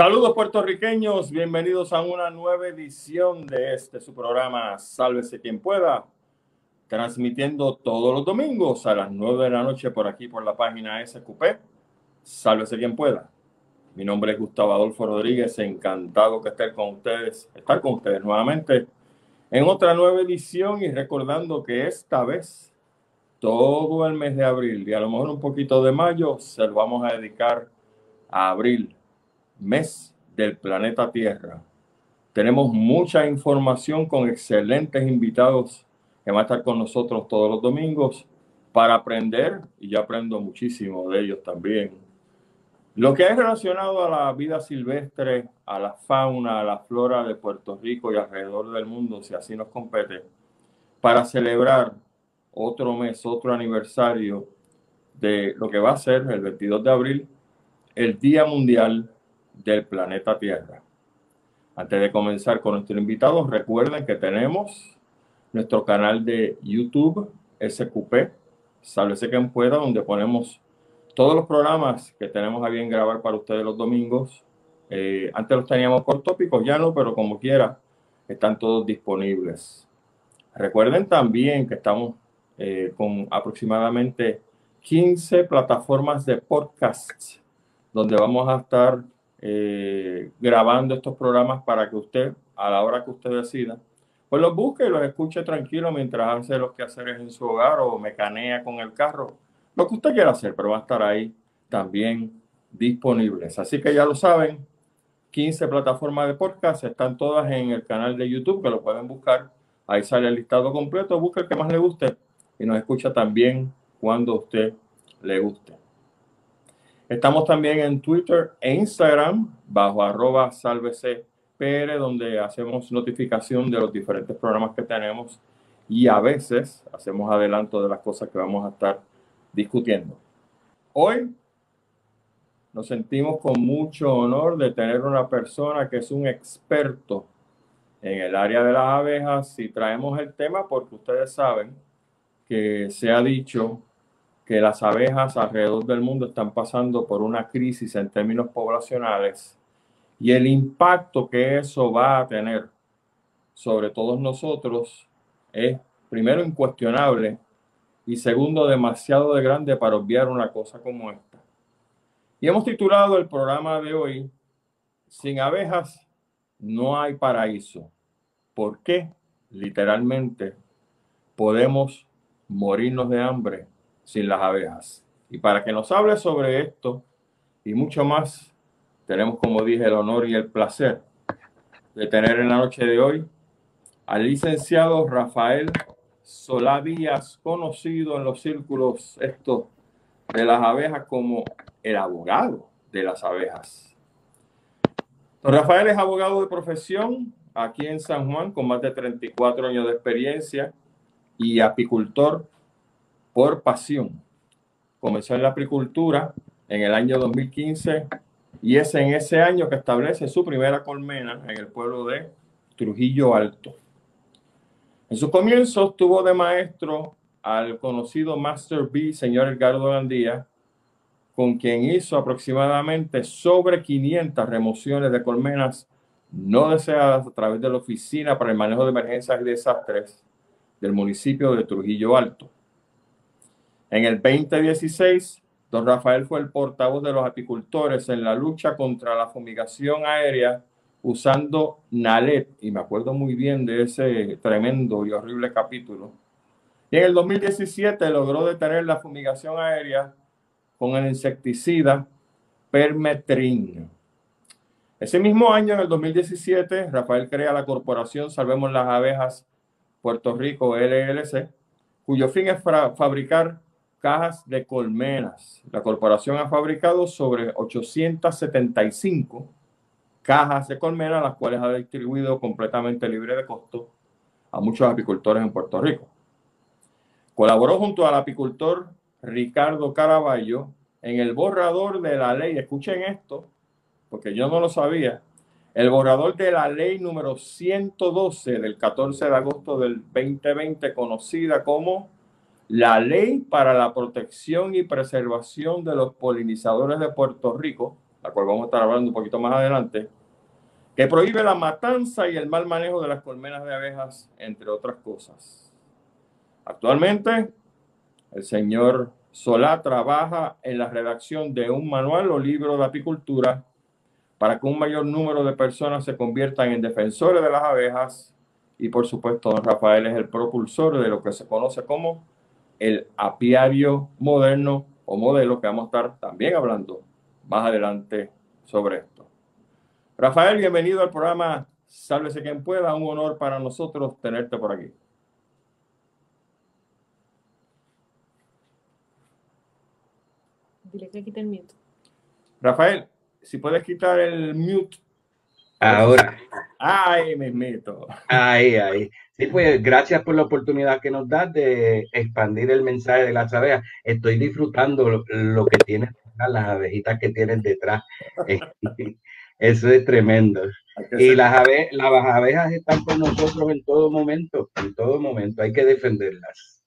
Saludos puertorriqueños, bienvenidos a una nueva edición de este su programa Sálvese quien pueda, transmitiendo todos los domingos a las 9 de la noche por aquí por la página SQP. Sálvese quien pueda. Mi nombre es Gustavo Adolfo Rodríguez, encantado que esté con ustedes, estar con ustedes nuevamente en otra nueva edición y recordando que esta vez todo el mes de abril y a lo mejor un poquito de mayo se lo vamos a dedicar a abril mes del planeta Tierra. Tenemos mucha información con excelentes invitados que van a estar con nosotros todos los domingos para aprender, y yo aprendo muchísimo de ellos también. Lo que es relacionado a la vida silvestre, a la fauna, a la flora de Puerto Rico y alrededor del mundo, si así nos compete, para celebrar otro mes, otro aniversario de lo que va a ser el 22 de abril, el Día Mundial del planeta Tierra. Antes de comenzar con nuestro invitado, recuerden que tenemos nuestro canal de YouTube, SQP, Sálvese quien pueda, donde ponemos todos los programas que tenemos a bien grabar para ustedes los domingos. Eh, antes los teníamos por tópicos, ya no, pero como quiera, están todos disponibles. Recuerden también que estamos eh, con aproximadamente 15 plataformas de podcasts, donde vamos a estar eh, grabando estos programas para que usted, a la hora que usted decida, pues los busque y los escuche tranquilo mientras hace los quehaceres en su hogar o mecanea con el carro, lo que usted quiera hacer, pero va a estar ahí también disponibles. Así que ya lo saben, 15 plataformas de podcast están todas en el canal de YouTube que lo pueden buscar. Ahí sale el listado completo, busque el que más le guste y nos escucha también cuando a usted le guste. Estamos también en Twitter e Instagram bajo arroba PR, donde hacemos notificación de los diferentes programas que tenemos y a veces hacemos adelanto de las cosas que vamos a estar discutiendo. Hoy nos sentimos con mucho honor de tener una persona que es un experto en el área de las abejas y traemos el tema porque ustedes saben que se ha dicho que las abejas alrededor del mundo están pasando por una crisis en términos poblacionales y el impacto que eso va a tener sobre todos nosotros es primero incuestionable y segundo demasiado de grande para obviar una cosa como esta. Y hemos titulado el programa de hoy Sin abejas no hay paraíso. ¿Por qué? Literalmente podemos morirnos de hambre sin las abejas. Y para que nos hable sobre esto y mucho más, tenemos, como dije, el honor y el placer de tener en la noche de hoy al licenciado Rafael Solá Díaz, conocido en los círculos estos de las abejas como el abogado de las abejas. Rafael es abogado de profesión aquí en San Juan con más de 34 años de experiencia y apicultor por pasión. Comenzó en la apicultura en el año 2015 y es en ese año que establece su primera colmena en el pueblo de Trujillo Alto. En sus comienzos tuvo de maestro al conocido Master B, señor Edgardo Gandía, con quien hizo aproximadamente sobre 500 remociones de colmenas no deseadas a través de la Oficina para el Manejo de Emergencias y Desastres del municipio de Trujillo Alto. En el 2016, don Rafael fue el portavoz de los apicultores en la lucha contra la fumigación aérea usando Nalet, y me acuerdo muy bien de ese tremendo y horrible capítulo. Y en el 2017 logró detener la fumigación aérea con el insecticida Permetrin. Ese mismo año, en el 2017, Rafael crea la corporación Salvemos las Abejas Puerto Rico LLC, cuyo fin es fabricar cajas de colmenas. La corporación ha fabricado sobre 875 cajas de colmenas, las cuales ha distribuido completamente libre de costo a muchos apicultores en Puerto Rico. Colaboró junto al apicultor Ricardo Caraballo en el borrador de la ley, escuchen esto, porque yo no lo sabía, el borrador de la ley número 112 del 14 de agosto del 2020, conocida como la ley para la protección y preservación de los polinizadores de Puerto Rico, la cual vamos a estar hablando un poquito más adelante, que prohíbe la matanza y el mal manejo de las colmenas de abejas, entre otras cosas. Actualmente, el señor Solá trabaja en la redacción de un manual o libro de apicultura para que un mayor número de personas se conviertan en defensores de las abejas y por supuesto don Rafael es el propulsor de lo que se conoce como el apiario moderno o modelo que vamos a estar también hablando más adelante sobre esto. Rafael, bienvenido al programa Sálvese quien pueda, un honor para nosotros tenerte por aquí. Dile que quite el mute. Rafael, si puedes quitar el mute. Ahora. Ay, mismito. Ahí, ahí. Sí, pues gracias por la oportunidad que nos das de expandir el mensaje de las abejas. Estoy disfrutando lo, que tienen las abejitas que tienen detrás. Eso es tremendo. Y las, abe las abejas están con nosotros en todo momento, en todo momento. Hay que defenderlas.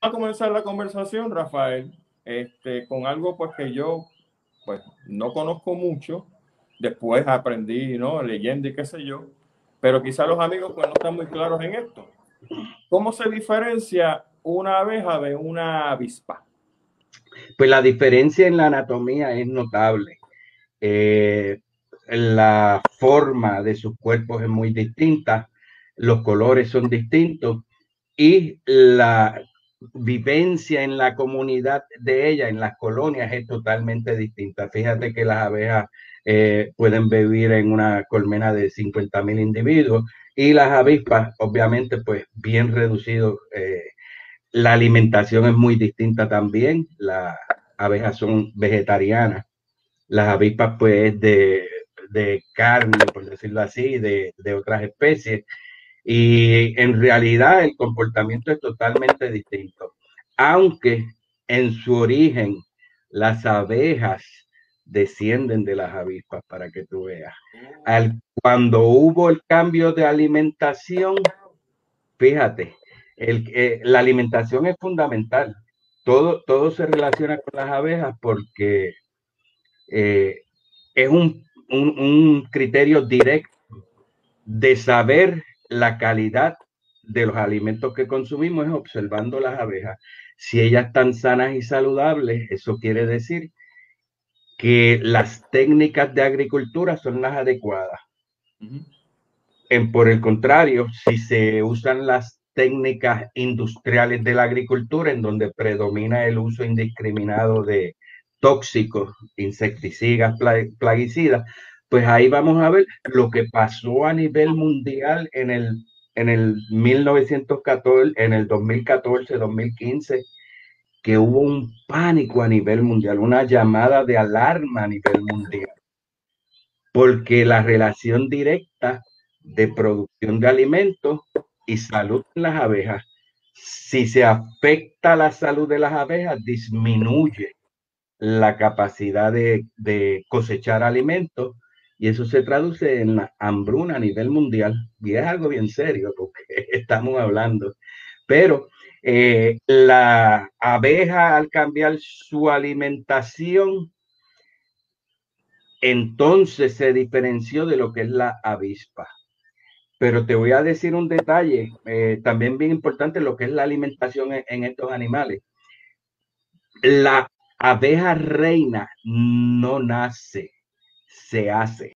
Vamos a comenzar la conversación, Rafael, este, con algo pues que yo pues no conozco mucho. Después aprendí, ¿no? Leyendo y qué sé yo pero quizá los amigos pues no están muy claros en esto. ¿Cómo se diferencia una abeja de una avispa? Pues la diferencia en la anatomía es notable. Eh, la forma de sus cuerpos es muy distinta, los colores son distintos y la vivencia en la comunidad de ella, en las colonias, es totalmente distinta. Fíjate que las abejas eh, pueden vivir en una colmena de 50 mil individuos y las avispas, obviamente, pues bien reducido. Eh, la alimentación es muy distinta también. Las abejas son vegetarianas. Las avispas, pues, de, de carne, por decirlo así, de, de otras especies. Y en realidad el comportamiento es totalmente distinto. Aunque en su origen las abejas descienden de las avispas para que tú veas. Al, cuando hubo el cambio de alimentación, fíjate, el, eh, la alimentación es fundamental. Todo, todo se relaciona con las abejas porque eh, es un, un, un criterio directo de saber la calidad de los alimentos que consumimos es observando las abejas. Si ellas están sanas y saludables, eso quiere decir que las técnicas de agricultura son las adecuadas. en, por el contrario, si se usan las técnicas industriales de la agricultura, en donde predomina el uso indiscriminado de tóxicos, insecticidas, plaguicidas, pues ahí vamos a ver lo que pasó a nivel mundial en el, en el 1914, en el 2014, 2015 que hubo un pánico a nivel mundial, una llamada de alarma a nivel mundial, porque la relación directa de producción de alimentos y salud en las abejas, si se afecta la salud de las abejas, disminuye la capacidad de, de cosechar alimentos y eso se traduce en la hambruna a nivel mundial. Y es algo bien serio porque estamos hablando. Pero eh, la abeja al cambiar su alimentación, entonces se diferenció de lo que es la avispa. Pero te voy a decir un detalle, eh, también bien importante, lo que es la alimentación en estos animales. La abeja reina no nace, se hace.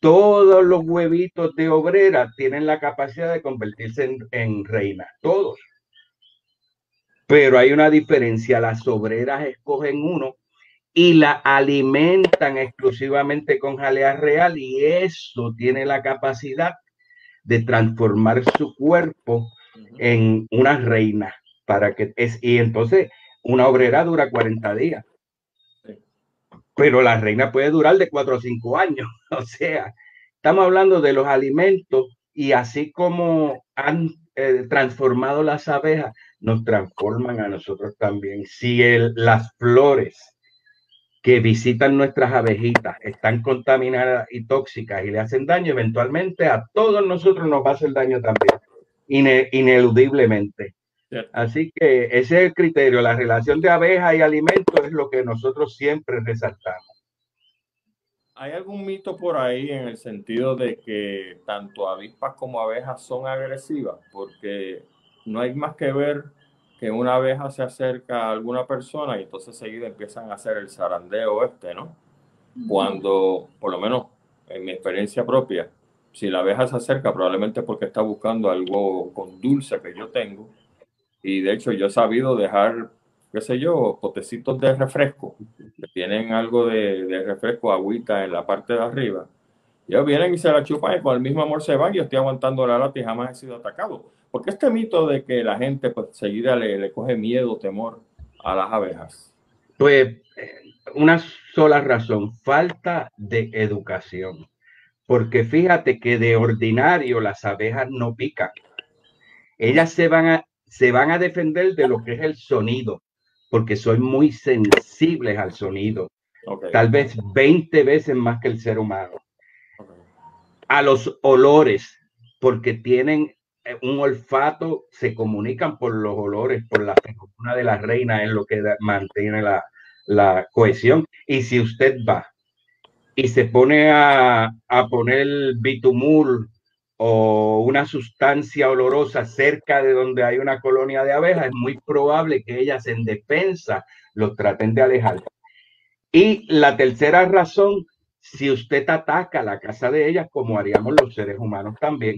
Todos los huevitos de obrera tienen la capacidad de convertirse en, en reina, todos. Pero hay una diferencia, las obreras escogen uno y la alimentan exclusivamente con jalea real y eso tiene la capacidad de transformar su cuerpo en una reina para que es y entonces una obrera dura 40 días. Pero la reina puede durar de 4 o 5 años, o sea, estamos hablando de los alimentos y así como han eh, transformado las abejas, nos transforman a nosotros también. Si las flores que visitan nuestras abejitas están contaminadas y tóxicas y le hacen daño, eventualmente a todos nosotros nos va a hacer daño también, ineludiblemente. Así que ese es el criterio, la relación de abeja y alimento es lo que nosotros siempre resaltamos. ¿Hay algún mito por ahí en el sentido de que tanto avispas como abejas son agresivas? Porque no hay más que ver que una abeja se acerca a alguna persona y entonces seguida empiezan a hacer el zarandeo este, ¿no? Cuando, por lo menos en mi experiencia propia, si la abeja se acerca, probablemente porque está buscando algo con dulce que yo tengo. Y de hecho, yo he sabido dejar, qué sé yo, potecitos de refresco, que tienen algo de, refresco, agüita en la parte de arriba. Ellos vienen y se la chupan y con el mismo amor se van. Y yo estoy aguantando la lata y jamás he sido atacado. Porque este mito de que la gente, pues, seguida le, le coge miedo, temor a las abejas. Pues, una sola razón: falta de educación. Porque fíjate que de ordinario las abejas no pican. Ellas se van a, se van a defender de lo que es el sonido, porque son muy sensibles al sonido. Tal vez 20 veces más que el ser humano. A los olores, porque tienen eh, un olfato, se comunican por los olores, por la figura de la reina, es lo que mantiene la, la cohesión. Y si usted va y se pone a, a poner bitumul o una sustancia olorosa cerca de donde hay una colonia de abejas, es muy probable que ellas en defensa los traten de alejar. Y la tercera razón, si usted ataca la casa de ellas, como haríamos los seres humanos también,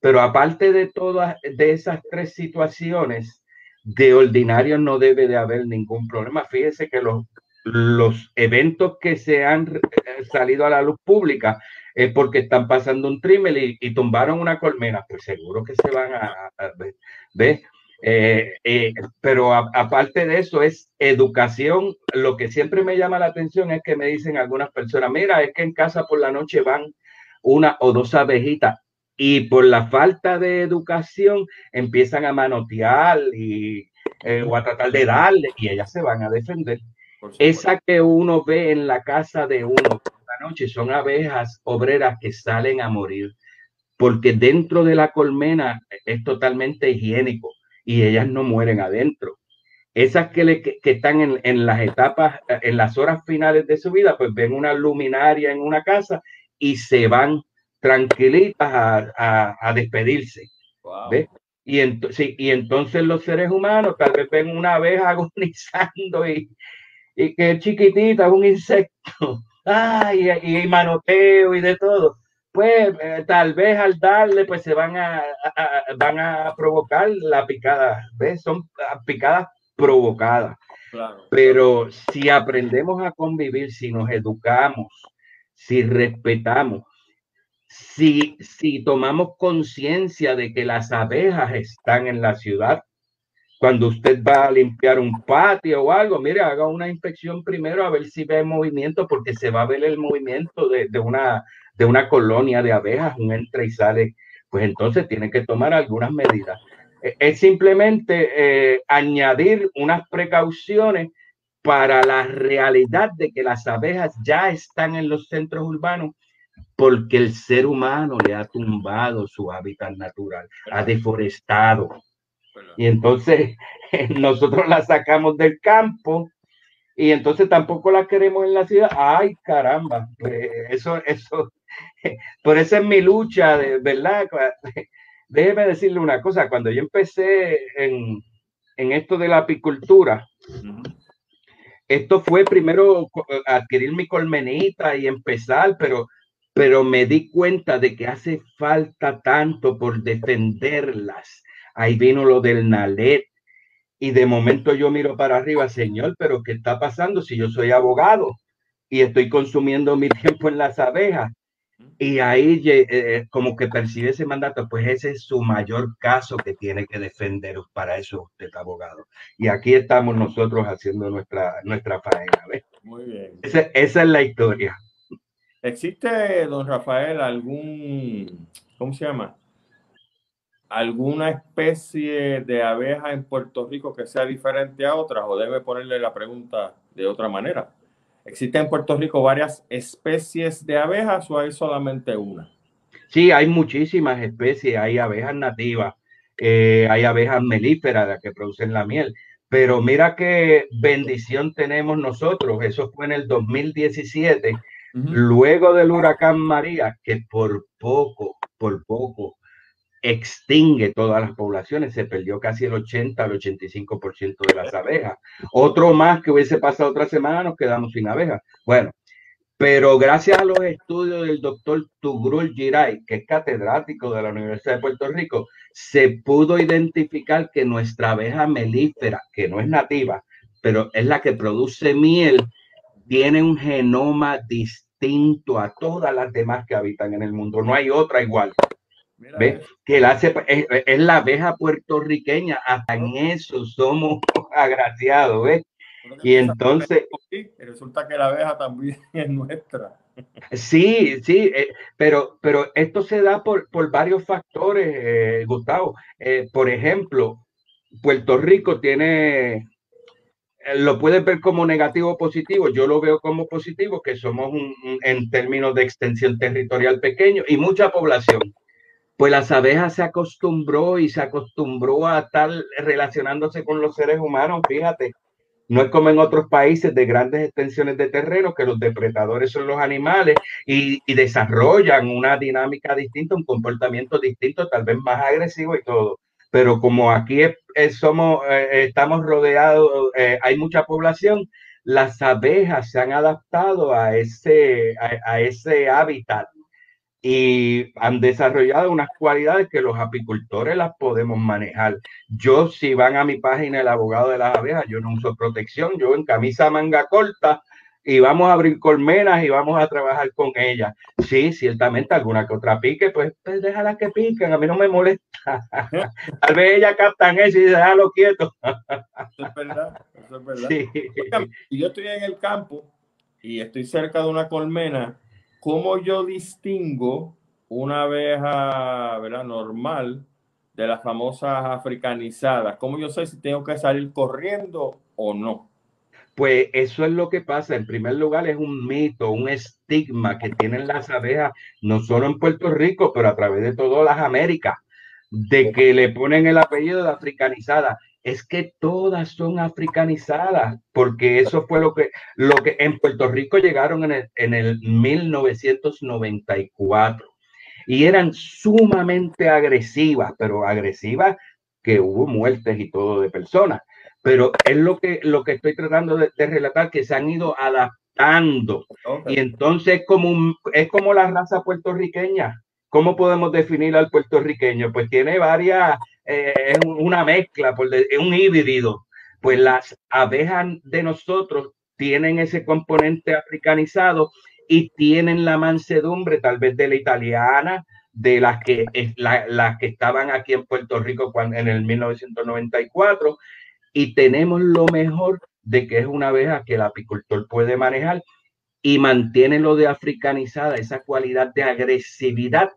pero aparte de todas de esas tres situaciones, de ordinario no debe de haber ningún problema. Fíjese que los los eventos que se han eh, salido a la luz pública es porque están pasando un trimel y, tumbaron una colmena, pues seguro que se van a, ver. Eh, eh, pero aparte de eso es educación. Lo que siempre me llama la atención es que me dicen algunas personas, mira, es que en casa por la noche van una o dos abejitas y por la falta de educación empiezan a manotear y, o a tratar de darle y ellas se van a defender. Esa que uno ve en la casa de uno noche son abejas obreras que salen a morir, porque dentro de la colmena es totalmente higiénico y ellas no mueren adentro. Esas que, le, que, están en, en, las etapas, en las horas finales de su vida, pues ven una luminaria en una casa y se van tranquilitas a, a, a despedirse. Y, y entonces los seres humanos tal vez ven una abeja agonizando y, y que es chiquitita, es un insecto, ay, y, manoteo y de todo, pues eh, tal vez al darle, pues se van a, van a provocar la picada, ¿ves? Son picadas provocadas. Pero si aprendemos a convivir, si nos educamos, si respetamos, si, si tomamos conciencia de que las abejas están en la ciudad, cuando usted va a limpiar un patio o algo, mire, haga una inspección primero a ver si ve movimiento, porque se va a ver el movimiento de, una, de una colonia de abejas, un entra y sale, pues entonces tiene que tomar algunas medidas. E, es simplemente eh, añadir unas precauciones para la realidad de que las abejas ya están en los centros urbanos porque el ser humano le ha tumbado su hábitat natural, ha deforestado, y entonces nosotros la sacamos del campo y entonces tampoco la queremos en la ciudad. Ay, caramba, pues, eso, eso, por eso es mi lucha, de verdad. Déjeme decirle una cosa, cuando yo empecé en, en esto de la apicultura, esto fue primero adquirir mi colmenita y empezar, pero, pero me di cuenta de que hace falta tanto por defenderlas ahí vino lo del Nalet. Y de momento yo miro para arriba, Señor, pero ¿qué está pasando si yo soy abogado y estoy consumiendo mi tiempo en las abejas? Y ahí eh, eh, como que percibe ese mandato, pues ese es su mayor caso que tiene que defender. Para eso usted es abogado. Y aquí estamos nosotros haciendo nuestra, nuestra faena. Muy bien. esa es la historia. ¿Existe, don Rafael, algún, ¿cómo se llama? Alguna especie de abeja en Puerto Rico que sea diferente a otras o debe ponerle la pregunta de otra manera? ¿Existen en Puerto Rico varias especies de abejas o hay solamente una? Sí, hay muchísimas especies, hay abejas nativas. eh, hay abejas melíferas que producen la miel. Pero mira qué bendición tenemos nosotros. Eso fue en el 2017, luego del huracán María, que por poco, por poco, extingue todas las poblaciones. Se perdió casi el 80 al 85% de las abejas. Otro más que hubiese pasado otra semana, nos quedamos sin abejas. Bueno, pero gracias a los estudios del doctor Tugrul Giray, que es catedrático de la Universidad de Puerto Rico, se pudo identificar que nuestra abeja melífera, que no es nativa, pero es la que produce miel, tiene un genoma distinto a todas las demás que habitan en el mundo. No hay otra igual. ¿Ve? Que la hace, es, es, la abeja puertorriqueña, hasta en eso somos agraciados, ¿ves? Y entonces... Resulta que la abeja también es nuestra. Sí, sí, eh, pero, pero esto se da por, por varios factores, eh, Gustavo. Eh, por ejemplo, Puerto Rico tiene, lo puedes ver como negativo o positivo, yo lo veo como positivo, que somos en términos de extensión territorial pequeño y mucha población. Pues las abejas se acostumbró y se acostumbró a estar relacionándose con los seres humanos, fíjate, no es como en otros países de grandes extensiones de terreno, que los depredadores son los animales y, desarrollan una dinámica distinta, un comportamiento distinto, tal vez más agresivo y todo. Pero como aquí somos, eh, estamos rodeados, eh, hay mucha población, las abejas se han adaptado a ese, a ese hábitat y han desarrollado unas cualidades que los apicultores las podemos manejar. Yo, si van a mi página, el abogado de las abejas, yo no uso protección, yo en camisa manga corta y vamos a abrir colmenas y vamos a trabajar con ellas. Sí, ciertamente alguna que otra pique, pues, pues déjala que piquen, a mí no me molesta. Tal vez ellas captan eso y déjalo quieto. eso es verdad, eso es verdad. Sí. yo estoy en el campo y estoy cerca de una colmena ¿cómo yo distingo una abeja ¿verdad? normal de las famosas africanizadas? ¿Cómo yo sé si tengo que salir corriendo o no? Pues eso es lo que pasa. En primer lugar, es un mito, un estigma que tienen las abejas, no solo en Puerto Rico, pero a través de todas las Américas, de que le ponen el apellido de africanizada es que todas son africanizadas, porque eso fue lo que, lo que en Puerto Rico llegaron en el, en el 1994 y eran sumamente agresivas, pero agresivas que hubo muertes y todo de personas. Pero es lo que, lo que estoy tratando de, relatar, que se han ido adaptando. Y entonces como, es como la raza puertorriqueña. ¿Cómo podemos definir al puertorriqueño? Pues tiene varias, es una mezcla, es un híbrido. Pues las abejas de nosotros tienen ese componente africanizado y tienen la mansedumbre tal vez de la italiana, de las que, las que estaban aquí en Puerto Rico cuando, en el 1994, y tenemos lo mejor de que es una abeja que el apicultor puede manejar y mantiene lo de africanizada, esa cualidad de agresividad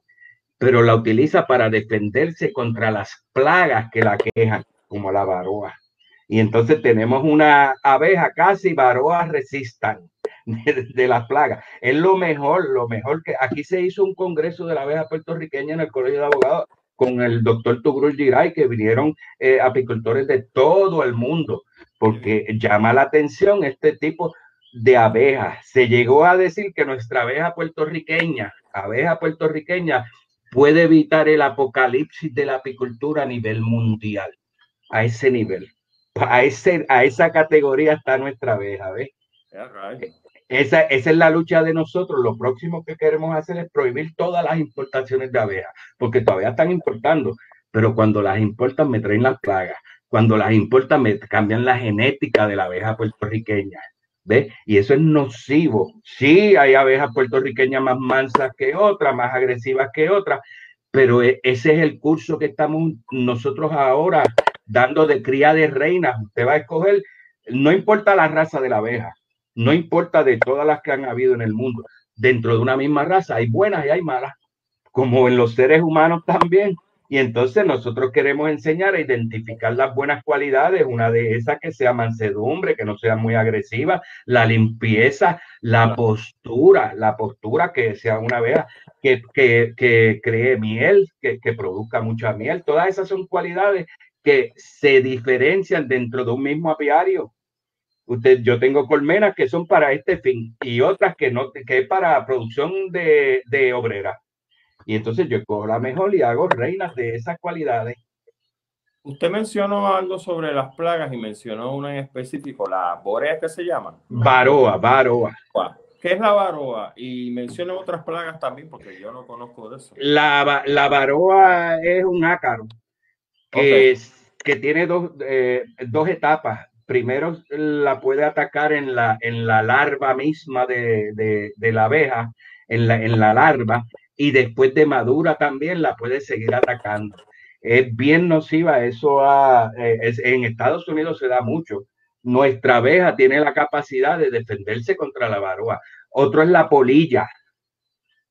pero la utiliza para defenderse contra las plagas que la quejan, como la varoa. Y entonces tenemos una abeja casi varoa resistan de, las plagas. Es lo mejor, lo mejor que aquí se hizo un congreso de la abeja puertorriqueña en el Colegio de Abogados con el doctor Tugrul Giray, que vinieron eh, apicultores de todo el mundo, porque llama la atención este tipo de abejas. Se llegó a decir que nuestra abeja puertorriqueña, abeja puertorriqueña, puede evitar el apocalipsis de la apicultura a nivel mundial, a ese nivel. A, ese, a esa categoría está nuestra abeja, ¿ves? Esa, esa, es la lucha de nosotros. Lo próximo que queremos hacer es prohibir todas las importaciones de abejas, porque todavía están importando, pero cuando las importan me traen las plagas, cuando las importan me cambian la genética de la abeja puertorriqueña. Y eso es nocivo. Sí, hay abejas puertorriqueñas más mansas que otras, más agresivas que otras, pero e, ese es el curso que estamos nosotros ahora dando de cría de reinas. Usted va a escoger, no importa la raza de la abeja, no importa de todas las que han habido en el mundo. Dentro de una misma raza hay buenas y hay malas, como en los seres humanos también. Y entonces nosotros queremos enseñar a identificar las buenas cualidades, una de esas que sea mansedumbre, que no sea muy agresiva, la limpieza, la postura, la postura que sea una abeja que, que, que cree miel, que, que produzca mucha miel. Todas esas son cualidades que se diferencian dentro de un mismo apiario. Usted, yo tengo colmenas que son para este fin y otras que no, que es para producción de, de obrera. Y entonces yo la mejor y hago reinas de esas cualidades. Usted mencionó algo sobre las plagas y mencionó una en específico, la borea que se llama. Varoa, varoa. ¿Qué es la varoa? Y menciona otras plagas también, porque yo no conozco de eso. La, la varoa es un ácaro que, que tiene dos, eh, dos etapas. Primero la puede atacar en la, en la larva misma de, de, de la abeja, en la, en la larva, y después de madura también la puede seguir atacando. Es bien nociva, eso eh, en Estados Unidos se da mucho. Nuestra abeja tiene la capacidad de defenderse contra la varoa. Otro es la polilla.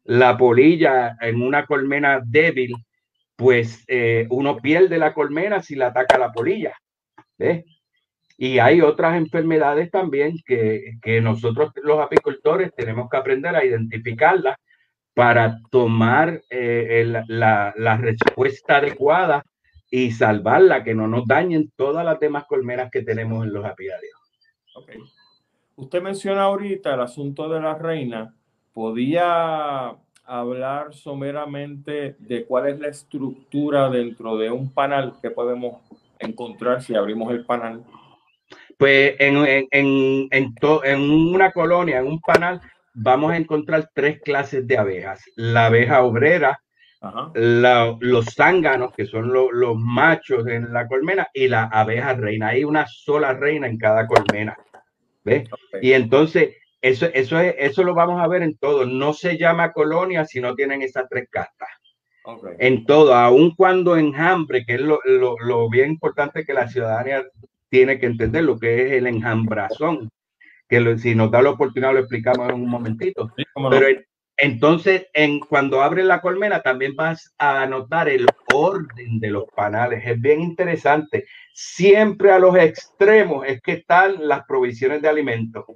La polilla en una colmena débil, pues eh, uno pierde la colmena si la ataca la polilla. Y hay otras enfermedades también que, que nosotros los apicultores tenemos que aprender a identificarlas para tomar eh, la, la, respuesta adecuada y salvarla, que no nos dañen todas las demás colmenas que tenemos en los apiarios. Okay. Usted menciona ahorita el asunto de la reina. ¿Podía hablar someramente de cuál es la estructura dentro de un panel que podemos encontrar si abrimos el panel? Pues en, en, en, en, en una colonia, en un panel, vamos a encontrar tres clases de abejas. La abeja obrera, la, los zánganos, que son los machos en la colmena, y la abeja reina. Hay una sola reina en cada colmena. ¿Ves? Y entonces, eso, eso, es, eso lo vamos a ver en todo. No se llama colonia si no tienen esas tres castas. En todo, aun cuando enjambre, que es lo, lo, lo bien importante que la ciudadanía tiene que entender, lo que es el enjambrazón que si nos da la oportunidad lo explicamos en un momentito. Pero entonces, en, cuando abres la colmena, también vas a anotar el orden de los panales. Es bien interesante. Siempre a los extremos es que están las provisiones de alimentos.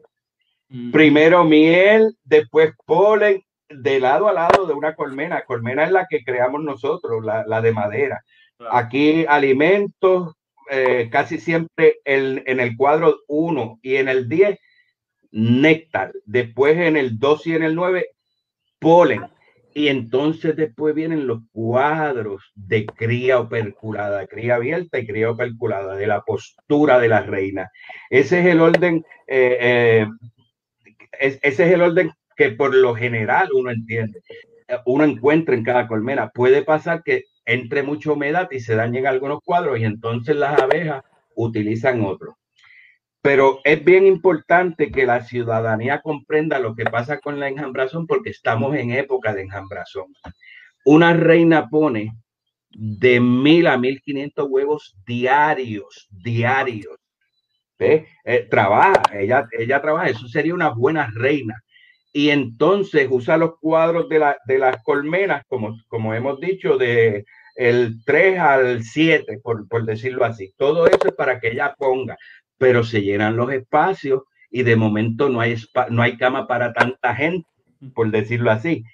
Mm. Primero miel, después polen, de lado a lado de una colmena. Colmena es la que creamos nosotros, la, la de madera. Aquí alimentos, eh, casi siempre el, en el cuadro 1 y en el 10 néctar, después en el 2 y en el 9, polen. Y entonces después vienen los cuadros de cría operculada, cría abierta y cría operculada, de la postura de la reina. Ese es el orden, eh, eh, ese es el orden que por lo general uno entiende, uno encuentra en cada colmena. Puede pasar que entre mucha humedad y se dañen algunos cuadros y entonces las abejas utilizan otros. Pero es bien importante que la ciudadanía comprenda lo que pasa con la enjambrazón porque estamos en época de enjambrazón. Una reina pone de mil a mil quinientos huevos diarios, diarios. Eh, trabaja, ella, ella trabaja, eso sería una buena reina. Y entonces usa los cuadros de, la, de las colmenas, como, como hemos dicho, de el 3 al 7, por, por decirlo así. Todo eso es para que ella ponga pero se llenan los espacios y de momento no hay, no hay cama para tanta gente, por decirlo así.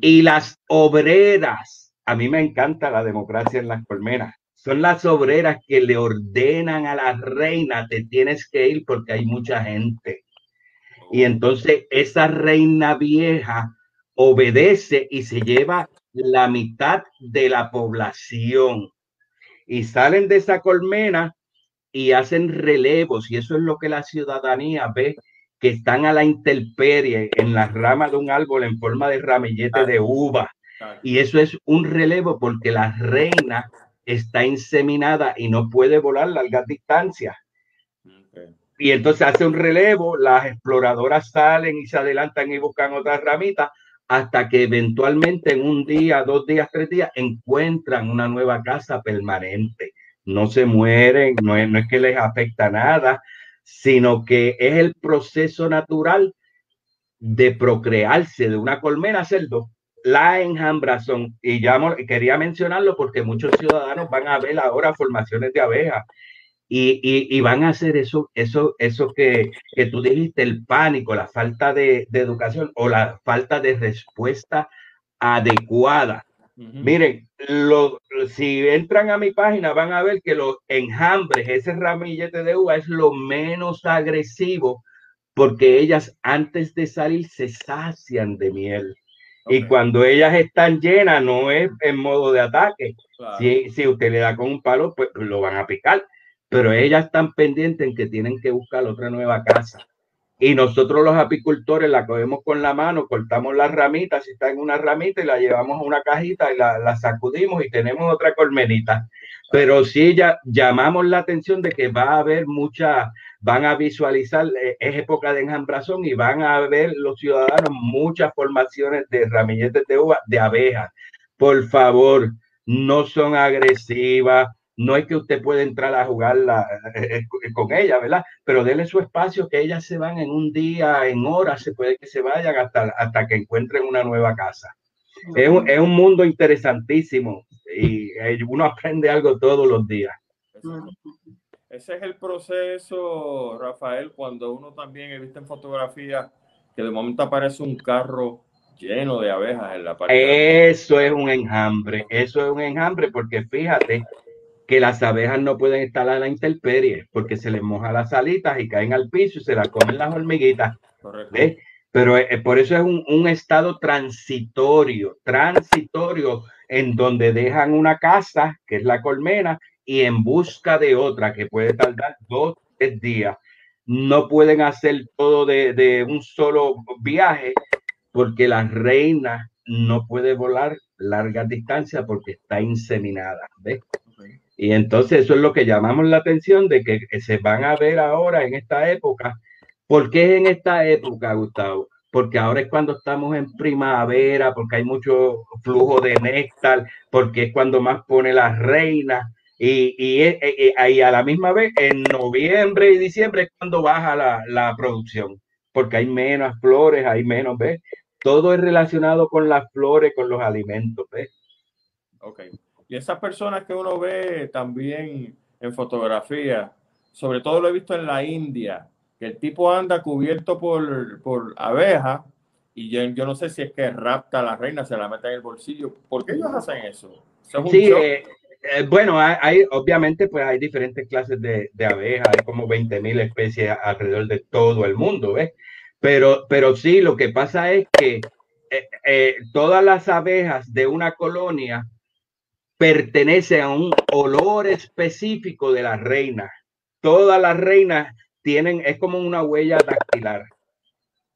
Y las obreras, a mí me encanta la democracia en las colmenas, son las obreras que le ordenan a la reina, te tienes que ir porque hay mucha gente. Y entonces esa reina vieja obedece y se lleva la mitad de la población. Y salen de esa colmena y hacen relevos y eso es lo que la ciudadanía ve que están a la intemperie en las ramas de un árbol en forma de ramillete de uva. Y eso es un relevo porque la reina está inseminada y no puede volar largas distancias. Y entonces hace un relevo, las exploradoras salen y se adelantan y buscan otras ramitas hasta que eventualmente en un día, dos días, tres días encuentran una nueva casa permanente no se mueren, no es, no que les afecta nada, sino que es el proceso natural de procrearse de una colmena cerdo. la enjambrazón. Y ya quería mencionarlo porque muchos ciudadanos van a ver ahora formaciones de abejas y, van a hacer eso, eso, eso que, que tú dijiste, el pánico, la falta de, de, educación o la falta de respuesta adecuada. Miren, lo, si entran a mi página van a ver que los enjambres, ese ramillete de uva es lo menos agresivo porque ellas antes de salir se sacian de miel. Y cuando ellas están llenas, no es en modo de ataque. Si, si usted le da con un palo, pues lo van a picar pero ellas están pendientes en que tienen que buscar otra nueva casa. Y nosotros los apicultores la cogemos con la mano, cortamos las ramitas, si está en una ramita, y la llevamos a una cajita y la, sacudimos y tenemos otra colmenita. Pero sí ya llamamos la atención de que va a haber mucha, van a visualizar, eh, es época de enjambrazón y van a ver los ciudadanos muchas formaciones de ramilletes de uva, de abejas. Por favor, no son agresivas, no es que usted pueda entrar a jugarla eh, eh, con ella, ¿verdad? Pero déle su espacio, que ellas se van en un día, en horas, se puede que se vayan hasta, hasta que encuentren una nueva casa. Es un, es un mundo interesantísimo y eh, uno aprende algo todos los días. Ese es el proceso, Rafael, cuando uno también he visto en fotografías que de momento aparece un carro lleno de abejas en la parte. Eso es un enjambre, eso es un enjambre, porque fíjate que las abejas no pueden estar a la intemperie porque se les moja las alitas y caen al piso y se las comen las hormiguitas. Pero eh, por eso es un, estado transitorio, transitorio, en donde dejan una casa, que es la colmena, y en busca de otra, que puede tardar dos, tres días. No pueden hacer todo de, de un solo viaje porque la reina no puede volar largas distancias porque está inseminada. ¿ves? Y entonces eso es lo que llamamos la atención de que se van a ver ahora en esta época. ¿Por qué en esta época, Gustavo? Porque ahora es cuando estamos en primavera, porque hay mucho flujo de néctar, porque es cuando más pone la reina. Y, y, y, a la misma vez, en noviembre y diciembre es cuando baja la, la producción, porque hay menos flores, hay menos, ¿ves? Todo es relacionado con las flores, con los alimentos, ¿ves? Ok. Y esas personas que uno ve también en fotografía, sobre todo lo he visto en la India, que el tipo anda cubierto por, por abejas y yo, yo, no sé si es que rapta a la reina, se la mete en el bolsillo. ¿Por qué ellos hacen eso? sí, eh, eh, bueno, hay, obviamente pues hay diferentes clases de, de abejas, hay como 20 mil especies alrededor de todo el mundo, ¿ves? Pero, pero sí, lo que pasa es que eh, todas las abejas de una colonia pertenece a un olor específico de la reina. Todas las reinas tienen, es como una huella dactilar.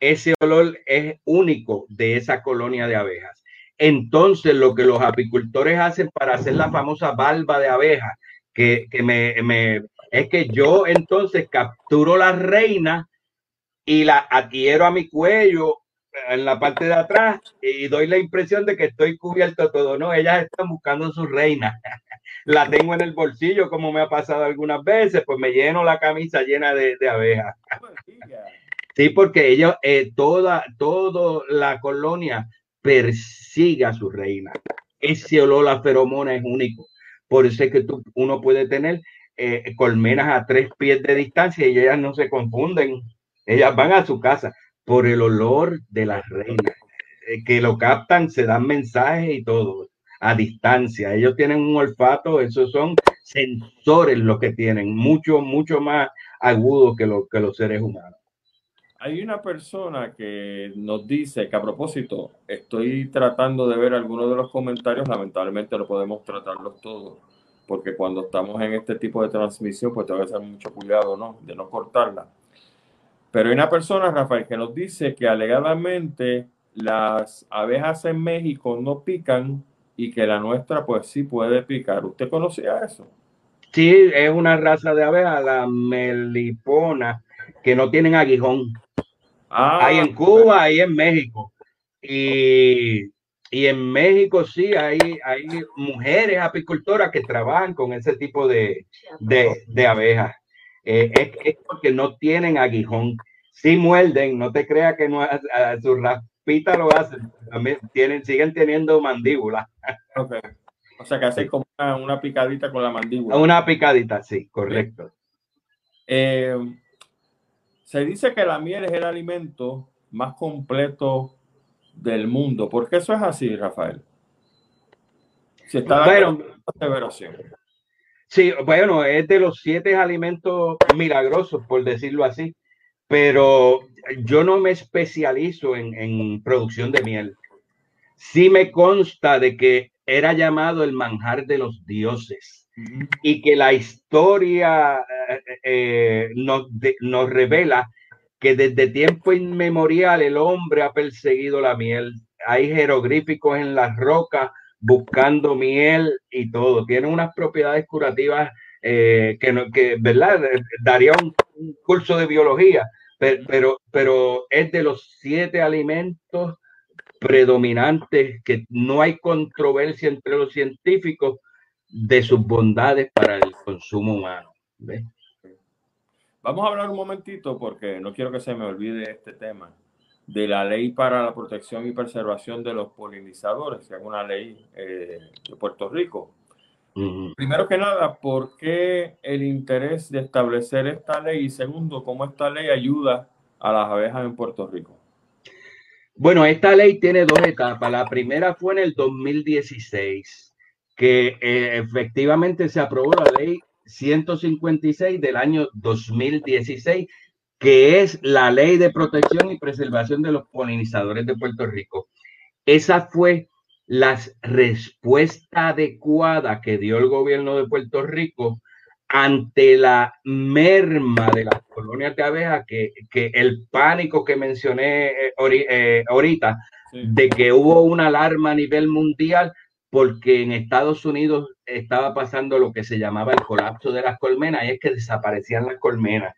Ese olor es único de esa colonia de abejas. Entonces, lo que los apicultores hacen para hacer la famosa balba de abeja, que, me, me, es que yo entonces capturo la reina y la adhiero a mi cuello en la parte de atrás y doy la impresión de que estoy cubierto todo. No, ellas están buscando su reina. la tengo en el bolsillo, como me ha pasado algunas veces, pues me lleno la camisa llena de, abejas. sí, porque ellos, eh, toda, toda la colonia persigue a su reina. Ese olor a feromona es único. Por eso es que tú, uno puede tener eh, colmenas a tres pies de distancia y ellas no se confunden. Ellas van a su casa por el olor de la reina, eh, que lo captan, se dan mensajes y todo a distancia. Ellos tienen un olfato, esos son sensores los que tienen, mucho, mucho más agudo que, lo, que los seres humanos. Hay una persona que nos dice que a propósito, estoy tratando de ver algunos de los comentarios, lamentablemente no podemos tratarlos todos, porque cuando estamos en este tipo de transmisión, pues tengo que ser mucho cuidado, ¿no? De no cortarla. Pero hay una persona, Rafael, que nos dice que alegadamente las abejas en México no pican y que la nuestra pues sí puede picar. ¿Usted conocía eso? Sí, es una raza de abeja, la melipona, que no tienen aguijón. Ah, hay en Cuba, hay en México. Y, en México sí hay, hay mujeres apicultoras que trabajan con ese tipo de, de abejas. Eh, es, porque no tienen aguijón. Si muerden, no te creas que no es su Pita lo hace, también tienen, siguen teniendo mandíbula. Okay. O sea que hace como una, picadita con la mandíbula. Una picadita, sí, correcto. Eh, se dice que la miel es el alimento más completo del mundo. ¿Por qué eso es así, Rafael? Si está bueno, Sí, bueno, es de los siete alimentos milagrosos, por decirlo así, pero yo no me especializo en, producción de miel. Sí me consta de que era llamado el manjar de los dioses y que la historia eh, eh, nos, nos revela que desde tiempo inmemorial el hombre ha perseguido la miel. Hay jeroglíficos en las rocas buscando miel y todo. Tiene unas propiedades curativas eh, que, que, ¿verdad? Daría un, curso de biología, pero, pero, es de los siete alimentos predominantes que no hay controversia entre los científicos de sus bondades para el consumo humano. Vamos a hablar un momentito porque no quiero que se me olvide este tema de la ley para la protección y preservación de los polinizadores, que es una ley eh, de Puerto Rico. Primero que nada, ¿por qué el interés de establecer esta ley? Y segundo, ¿cómo esta ley ayuda a las abejas en Puerto Rico? Bueno, esta ley tiene dos etapas. La primera fue en el 2016, que eh, efectivamente se aprobó la ley 156 del año 2016, que es la ley de protección y preservación de los polinizadores de Puerto Rico. Esa fue la respuesta adecuada que dio el gobierno de Puerto Rico ante la merma de las colonias de abejas, que, el pánico que mencioné eh, eh, ahorita, de que hubo una alarma a nivel mundial, porque en Estados Unidos estaba pasando lo que se llamaba el colapso de las colmenas, y es que desaparecían las colmenas.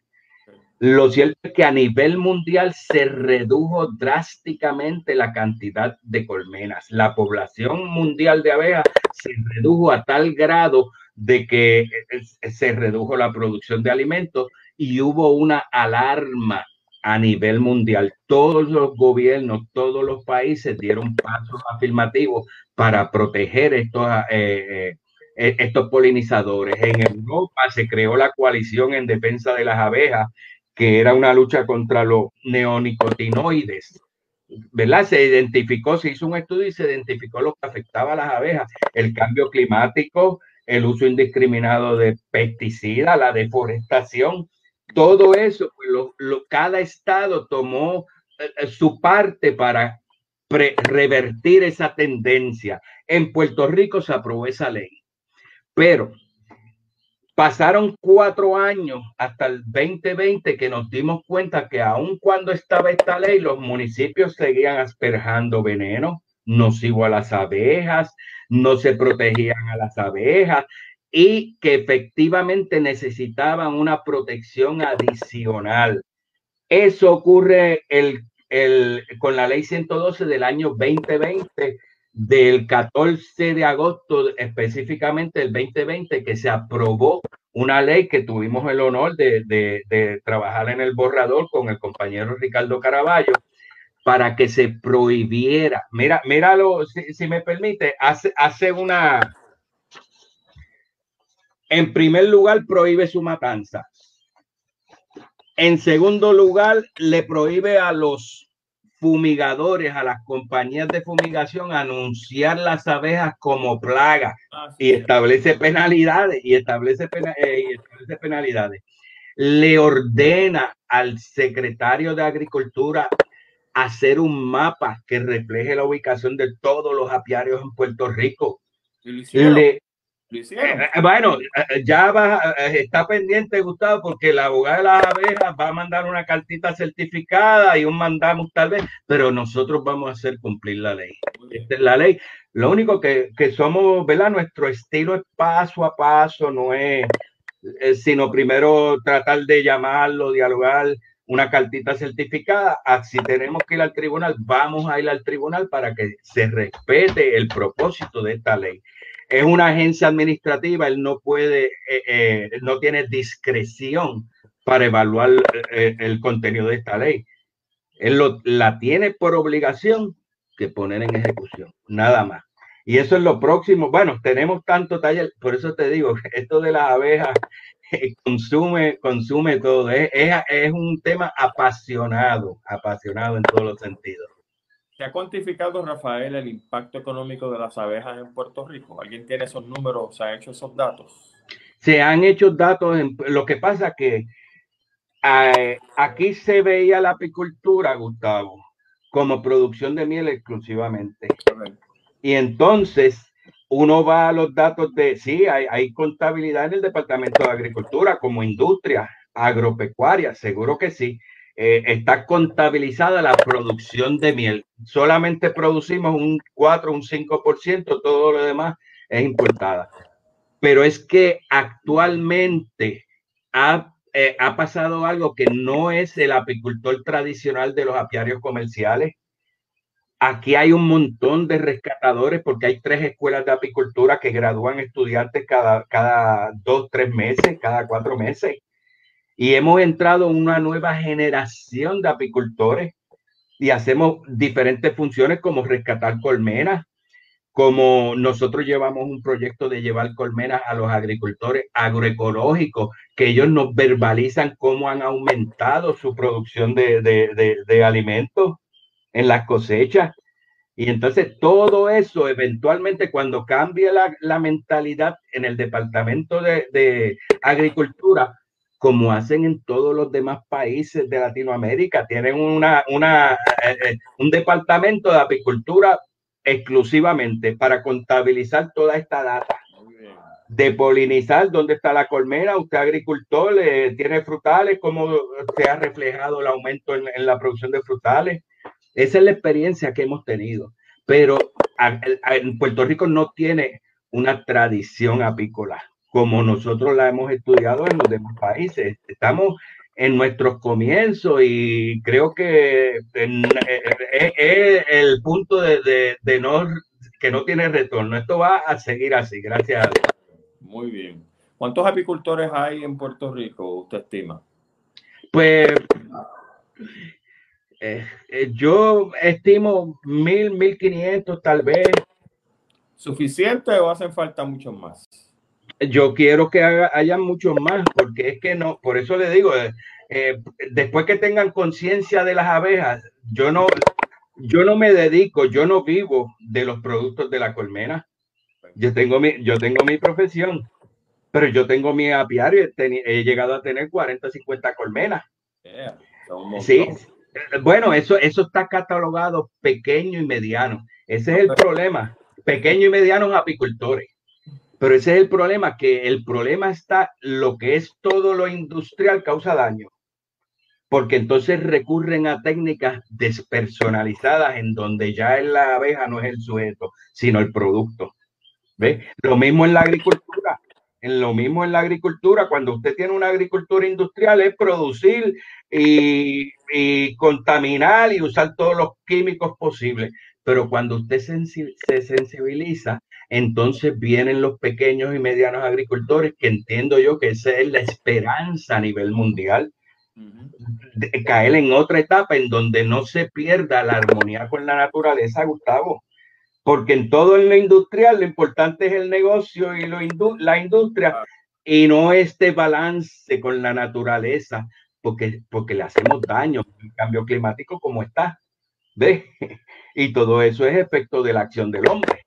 Lo cierto es que a nivel mundial se redujo drásticamente la cantidad de colmenas. La población mundial de abejas se redujo a tal grado de que eh, se redujo la producción de alimentos y hubo una alarma a nivel mundial. Todos los gobiernos, todos los países dieron pasos afirmativos para proteger estos, eh, eh, estos polinizadores. En Europa se creó la coalición en defensa de las abejas que era una lucha contra los neonicotinoides. ¿verdad? Se identificó, se hizo un estudio y se identificó lo que afectaba a las abejas, el cambio climático, el uso indiscriminado de pesticidas, la deforestación, todo eso, pues, cada estado tomó eh, eh, su parte para revertir esa tendencia. En Puerto Rico se aprobó esa ley, pero Pasaron cuatro años hasta el 2020 que nos dimos cuenta que aun cuando estaba esta ley, los municipios seguían asperjando veneno nocivo a las abejas, no se protegían a las abejas y que efectivamente necesitaban una protección adicional. Eso ocurre con la ley 112 del año 2020 del 14 de agosto, específicamente el 2020, que se aprobó una ley que tuvimos el honor de, trabajar en el borrador con el compañero Ricardo Caraballo para que se prohibiera. Mira, míralo, si, me permite, hace, hace una. En primer lugar, prohíbe su matanza. En segundo lugar, le prohíbe a los fumigadores, a las compañías de fumigación, anunciar las abejas como plaga y establece penalidades y establece, eh, y establece penalidades. Le ordena al secretario de Agricultura hacer un mapa que refleje la ubicación de todos los apiarios en Puerto Rico. Le, eh, eh, bueno, eh, ya va, está pendiente, Gustavo, porque la abogada de las abejas va a mandar una cartita certificada y un mandamos tal vez, pero nosotros vamos a hacer cumplir la ley. Esta es la ley. Lo único que, que somos, ¿verdad? Nuestro estilo es paso a paso, no es, sino primero tratar de llamarlo, dialogar, una cartita certificada. Si tenemos que ir al tribunal, vamos a ir al tribunal para que se respete el propósito de esta ley es una agencia administrativa, él no puede, eh, eh, no tiene discreción para evaluar eh, el contenido de esta ley. Él lo, la tiene por obligación que poner en ejecución, nada más. Y eso es lo próximo. Bueno, tenemos tanto taller, por eso te digo, esto de las abejas consume, consume todo. Es, es, un tema apasionado, apasionado en todos los sentidos. ¿Se ha cuantificado, Rafael, el impacto económico de las abejas en Puerto Rico? ¿Alguien tiene esos números? ¿Se han hecho esos datos? Se han hecho datos. En, lo que pasa que eh, aquí se veía la apicultura, Gustavo, como producción de miel exclusivamente. Y entonces uno va a los datos de, sí, hay, hay, contabilidad en el Departamento de Agricultura como industria agropecuaria, seguro que sí. Eh, está contabilizada la producción de miel. Solamente producimos un 4, un 5%, todo lo demás es importada. Pero es que actualmente ha, eh, ha pasado algo que no es el apicultor tradicional de los apiarios comerciales Aquí hay un montón de rescatadores porque hay tres escuelas de apicultura que gradúan estudiantes cada, cada dos, tres meses, cada cuatro meses. Y hemos entrado en una nueva generación de apicultores y hacemos diferentes funciones como rescatar colmenas, como nosotros llevamos un proyecto de llevar colmenas a los agricultores agroecológicos, que ellos nos verbalizan cómo han aumentado su producción de, de, de alimentos en las cosechas. Y entonces todo eso, eventualmente, cuando cambie la, la mentalidad en el Departamento de, de, Agricultura, como hacen en todos los demás países de Latinoamérica, tienen una, una, eh, eh, un departamento de apicultura exclusivamente para contabilizar toda esta data. De polinizar, dónde está la colmena, usted agricultor, eh, tiene frutales, cómo se ha reflejado el aumento en, en la producción de frutales esa es la experiencia que hemos tenido. Pero en Puerto Rico no tiene una tradición apícola como nosotros la hemos estudiado en los demás países. Estamos en nuestros comienzos y creo que es el punto de, no, que no tiene retorno. Esto va a seguir así, gracias a Dios. Muy bien. ¿Cuántos apicultores hay en Puerto Rico, usted estima? Pues eh, eh, yo estimo mil, mil quinientos tal vez. ¿Suficiente o hacen falta muchos más? Yo quiero que haya muchos más, porque es que no, por eso le digo, eh, después que tengan conciencia de las abejas, yo no, yo no me dedico, yo no vivo de los productos de la colmena. Yo tengo mi, yo tengo mi profesión, pero yo tengo mi apiario, he, llegado a tener 40, 50 colmenas. sí, bueno, eso, eso está catalogado pequeño y mediano. Ese es el problema. Pequeño y medianos apicultores. Pero ese es el problema, que el problema está lo que es todo lo industrial causa daño. Porque entonces recurren a técnicas despersonalizadas en donde ya la abeja no es el sujeto, sino el producto. ¿Ve? Lo mismo en la agricultura. En lo mismo en la agricultura, cuando usted tiene una agricultura industrial, es producir y, contaminar y usar todos los químicos posibles. Pero cuando usted se sensibiliza, entonces vienen los pequeños y medianos agricultores, que entiendo yo que esa es la esperanza a nivel mundial, de caer en otra etapa en donde no se pierda la armonía con la naturaleza, Gustavo porque en todo en lo industrial lo importante es el negocio y lo la industria y no este balance con la naturaleza, porque, porque le hacemos daño al cambio climático como está. ¿Ve? Y todo eso es efecto de la acción del hombre.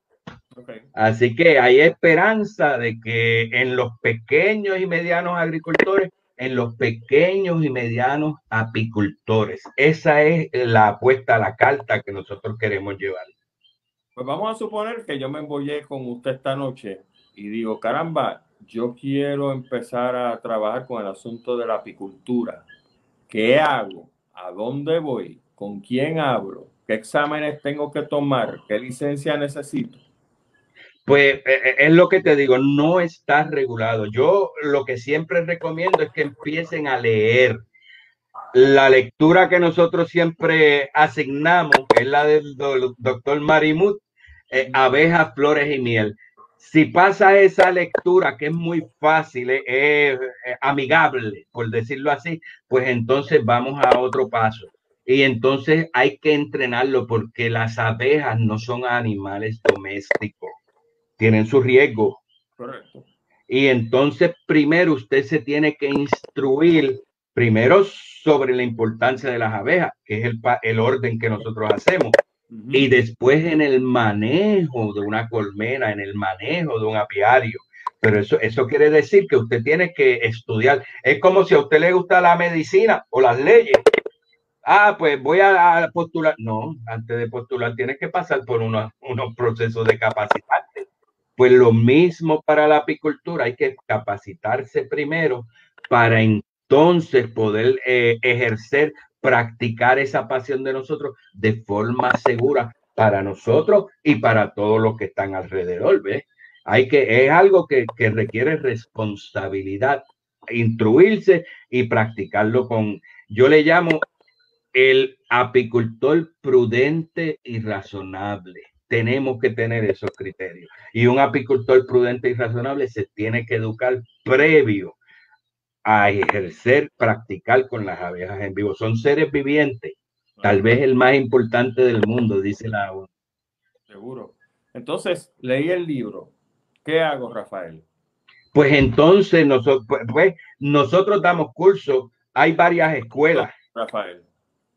Así que hay esperanza de que en los pequeños y medianos agricultores, en los pequeños y medianos apicultores, esa es la apuesta a la carta que nosotros queremos llevar. Pues vamos a suponer que yo me embollé con usted esta noche y digo, caramba, yo quiero empezar a trabajar con el asunto de la apicultura. ¿Qué hago? ¿A dónde voy? ¿Con quién hablo? ¿Qué exámenes tengo que tomar? ¿Qué licencia necesito? Pues eh, eh, es lo que te digo, no está regulado. Yo lo que siempre recomiendo es que empiecen a leer la lectura que nosotros siempre asignamos, que es la del doctor Marimut, eh, abejas, flores y miel. Si pasa esa lectura, que es muy fácil, es eh, eh, amigable, por decirlo así, pues entonces vamos a otro paso. Y entonces hay que entrenarlo porque las abejas no son animales domésticos, tienen su riesgo. Correcto. Y entonces primero usted se tiene que instruir primero sobre la importancia de las abejas, que es el, el orden que nosotros hacemos, y después en el manejo de una colmena, en el manejo de un apiario. Pero eso, eso quiere decir que usted tiene que estudiar. Es como si a usted le gusta la medicina o las leyes ah, pues voy a, postular. No, antes de postular tienes que pasar por unos, procesos de capacitarte. Pues lo mismo para la apicultura, hay que capacitarse primero para entonces poder eh, ejercer, practicar esa pasión de nosotros de forma segura para nosotros y para todos los que están alrededor, ¿ves? Hay que, es algo que, que requiere responsabilidad, instruirse y practicarlo con, yo le llamo el apicultor prudente y razonable. Tenemos que tener esos criterios. Y un apicultor prudente y razonable se tiene que educar previo a ejercer, practicar con las abejas en vivo. Son seres vivientes, tal vez el más importante del mundo, dice la ONU. Seguro. Entonces, leí el libro. ¿Qué hago, Rafael? Pues entonces nosotros, pues, pues, nosotros damos curso. Hay varias escuelas. Rafael.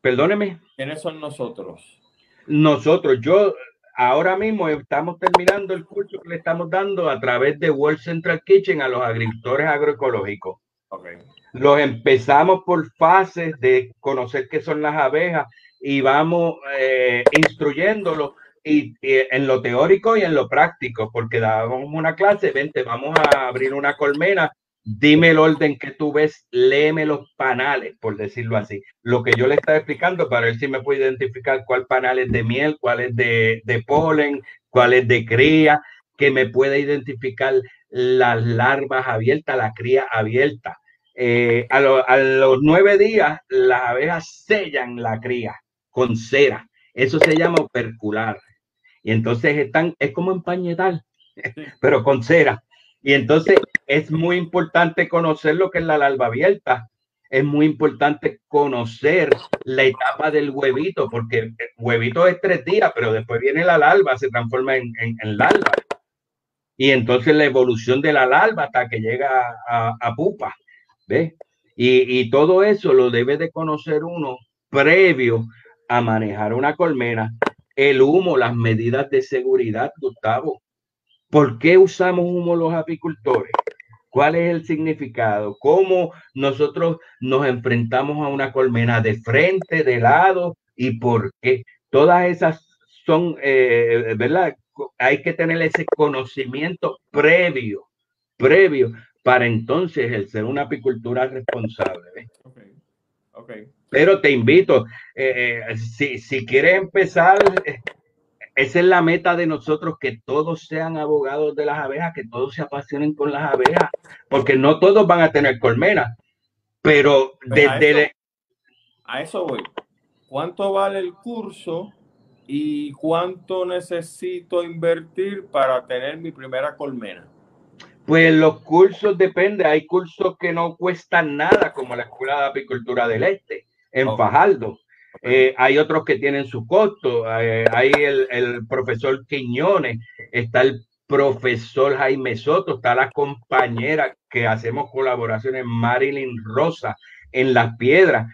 Perdóneme. ¿Quiénes son nosotros? Nosotros, yo ahora mismo estamos terminando el curso que le estamos dando a través de World Central Kitchen a los agricultores agroecológicos. Okay. Los empezamos por fases de conocer qué son las abejas y vamos eh, instruyéndolos y, en lo teórico y en lo práctico, porque dábamos una clase, vente, vamos a abrir una colmena dime el orden que tú ves, léeme los panales, por decirlo así. Lo que yo le estaba explicando para ver si me puede identificar cuál panal es de miel, cuál es de, polen, cuál es de cría, que me pueda identificar las larvas abiertas, la cría abierta. Eh, a, a, los nueve días, las abejas sellan la cría con cera. Eso se llama opercular. Y entonces están, es como empañetar, pero con cera. Y entonces es muy importante conocer lo que es la larva abierta. Es muy importante conocer la etapa del huevito, porque el huevito es tres días, pero después viene la larva, se transforma en, larva. Y entonces la evolución de la larva hasta que llega a, pupa. ¿Ves? Y, y todo eso lo debe de conocer uno previo a manejar una colmena. El humo, las medidas de seguridad, Gustavo ¿Por qué usamos humo los apicultores? ¿Cuál es el significado? ¿Cómo nosotros nos enfrentamos a una colmena de frente, de lado y por qué? Todas esas son, eh, ¿verdad? Hay que tener ese conocimiento previo, previo, para entonces el ser una apicultura responsable. Okay. Pero te invito, eh, eh, si, si quieres empezar, esa es la meta de nosotros, que todos sean abogados de las abejas, que todos se apasionen con las abejas, porque no todos van a tener colmena, pero desde... A eso, voy. ¿Cuánto vale el curso y cuánto necesito invertir para tener mi primera colmena? Pues los cursos depende, hay cursos que no cuestan nada, como la Escuela de Apicultura del Este, en Fajardo. Eh, hay otros que tienen su costo. Eh, hay el, profesor Quiñones, está el profesor Jaime Soto, está la compañera que hacemos colaboraciones, Marilyn Rosa, en Las Piedras.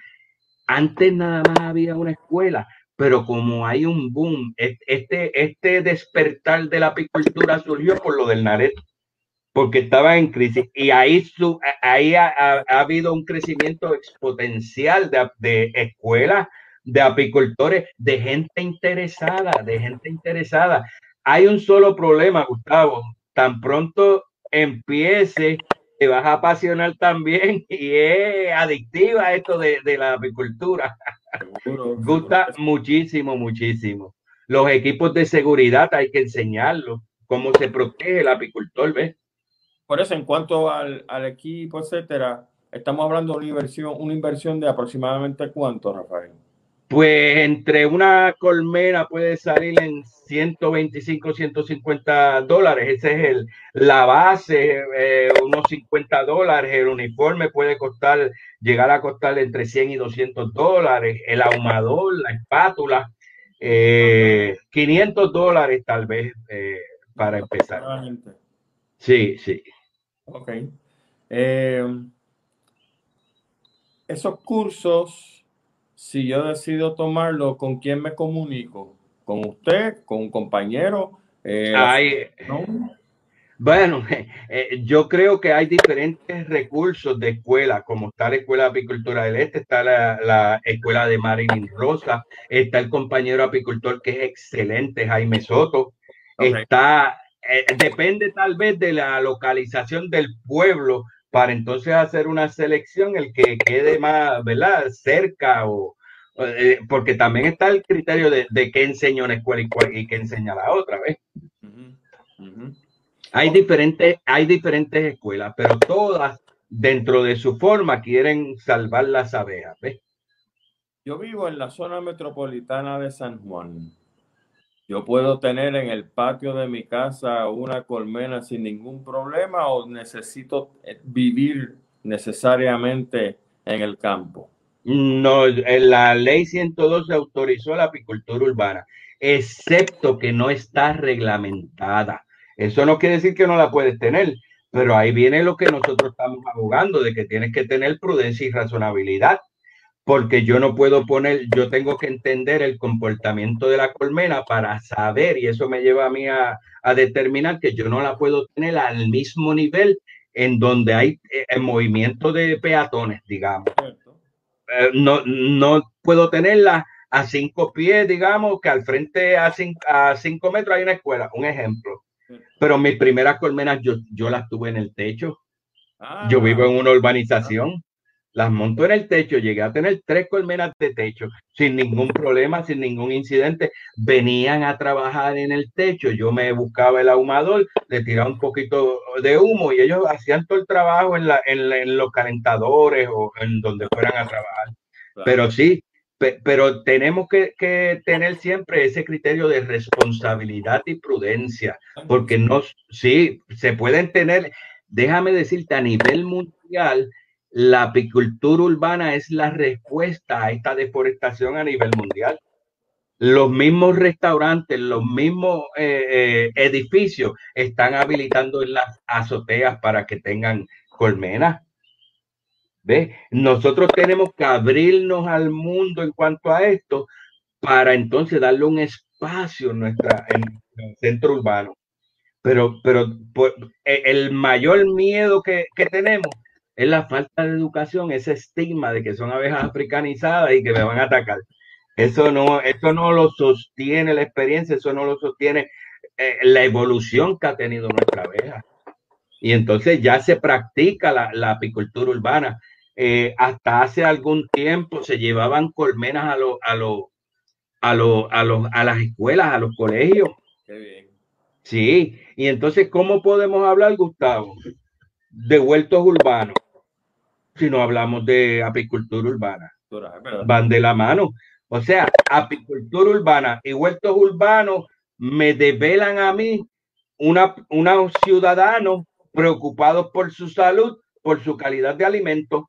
Antes nada más había una escuela, pero como hay un boom, este, este despertar de la apicultura surgió por lo del Nareto, porque estaba en crisis y ahí, su, ahí ha, habido un crecimiento exponencial de, de escuelas de apicultores, de gente interesada, de gente interesada. Hay un solo problema, Gustavo. Tan pronto empiece, te vas a apasionar también y es adictiva esto de, la apicultura. Gusta muchísimo, muchísimo. Los equipos de seguridad hay que enseñarlos, cómo se protege el apicultor, ¿ves? Por eso, en cuanto al, al equipo, etcétera, estamos hablando de una inversión, una inversión de aproximadamente cuánto, Rafael. Pues entre una colmena puede salir en 125, 150 dólares. Ese es el, la base, eh, unos 50 dólares. El uniforme puede costar, llegar a costar entre 100 y 200 dólares. El ahumador, la espátula, 500 eh, dólares tal vez eh, para empezar. Sí, sí. Ok. esos cursos si yo decido tomarlo, ¿con quién me comunico? ¿Con usted? ¿Con un compañero? Eh, bueno, eh, yo creo que hay diferentes recursos de escuela, como está la Escuela de Apicultura del Este, está la, Escuela de Marilyn Rosa, está el compañero apicultor que es excelente, Jaime Soto, está, eh, depende tal vez de la localización del pueblo, para entonces hacer una selección, el que quede más, ¿verdad? Cerca o, eh, porque también está el criterio de, de qué enseña una escuela y, y qué enseña la otra, ¿ves? Hay diferentes, hay diferentes escuelas, pero todas dentro de su forma quieren salvar las abejas, ¿ves? Yo vivo en la zona metropolitana de San Juan. Yo puedo tener en el patio de mi casa una colmena sin ningún problema o necesito eh, vivir necesariamente en el campo. No, la ley 112 autorizó la apicultura urbana, excepto que no está reglamentada. Eso no quiere decir que no la puedes tener, pero ahí viene lo que nosotros estamos abogando, de que tienes que tener prudencia y razonabilidad porque yo no puedo poner, yo tengo que entender el comportamiento de la colmena para saber, y eso me lleva a mí a, determinar que yo no la puedo tener al mismo nivel en donde hay eh, movimiento de peatones, digamos. Eh, no, no puedo tenerla a cinco pies, digamos, que al frente a cinco, a cinco metros hay una escuela, un ejemplo. Pero mis primeras colmenas yo, yo las tuve en el techo. yo vivo en una urbanización las monto en el techo, llegué a tener tres colmenas de techo sin ningún problema, sin ningún incidente. Venían a trabajar en el techo, yo me buscaba el ahumador, le tiraba un poquito de humo y ellos hacían todo el trabajo en, la, en, los calentadores o en donde fueran a trabajar. Pero sí, pero tenemos que, que, tener siempre ese criterio de responsabilidad y prudencia, porque no, sí, se pueden tener, déjame decirte, a nivel mundial, la apicultura urbana es la respuesta a esta deforestación a nivel mundial. Los mismos restaurantes, los mismos eh, eh, edificios están habilitando en las azoteas para que tengan colmenas. ¿Ve? Nosotros tenemos que abrirnos al mundo en cuanto a esto para entonces darle un espacio en, nuestra, el centro urbano. Pero, pero e, el mayor miedo que, que tenemos es la falta de educación, ese estigma de que son abejas africanizadas y que me van a atacar. Eso no, eso no lo sostiene la experiencia, eso no lo sostiene eh, la evolución que ha tenido nuestra abeja. Y entonces ya se practica la, apicultura urbana. Eh, hasta hace algún tiempo se llevaban colmenas a, lo, a, lo, a, lo, a, los, a las escuelas, a los colegios. Qué bien. Sí, y entonces, ¿cómo podemos hablar, Gustavo, de huertos urbanos? Si no hablamos de apicultura urbana. Van de la mano. O sea, apicultura urbana y huertos urbanos me develan a mí una, unos ciudadanos preocupados por su salud, por su calidad de alimento,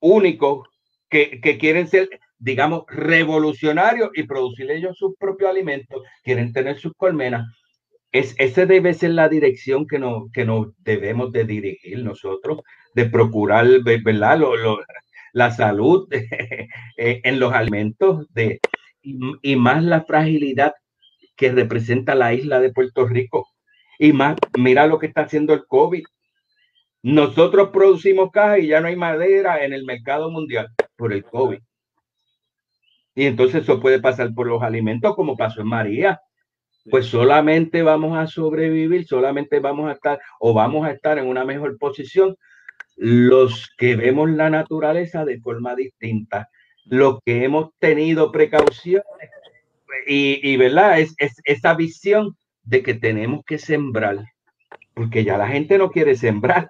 únicos, que, que quieren ser, digamos, revolucionarios y producir ellos sus propios alimentos, quieren tener sus colmenas. Es, esa debe ser la dirección que, no, que nos debemos de dirigir nosotros de procurar, ¿verdad? la salud eh, en los alimentos de, y, más la fragilidad que representa la isla de Puerto Rico. Y más, mira lo que está haciendo el COVID. Nosotros producimos caja y ya no hay madera en el mercado mundial por el COVID. Y entonces eso puede pasar por los alimentos como pasó en María. Pues solamente vamos a sobrevivir, solamente vamos a estar o vamos a estar en una mejor posición los que vemos la naturaleza de forma distinta, los que hemos tenido precauciones y, ¿verdad? Es, esa visión de que tenemos que sembrar, porque ya la gente no quiere sembrar.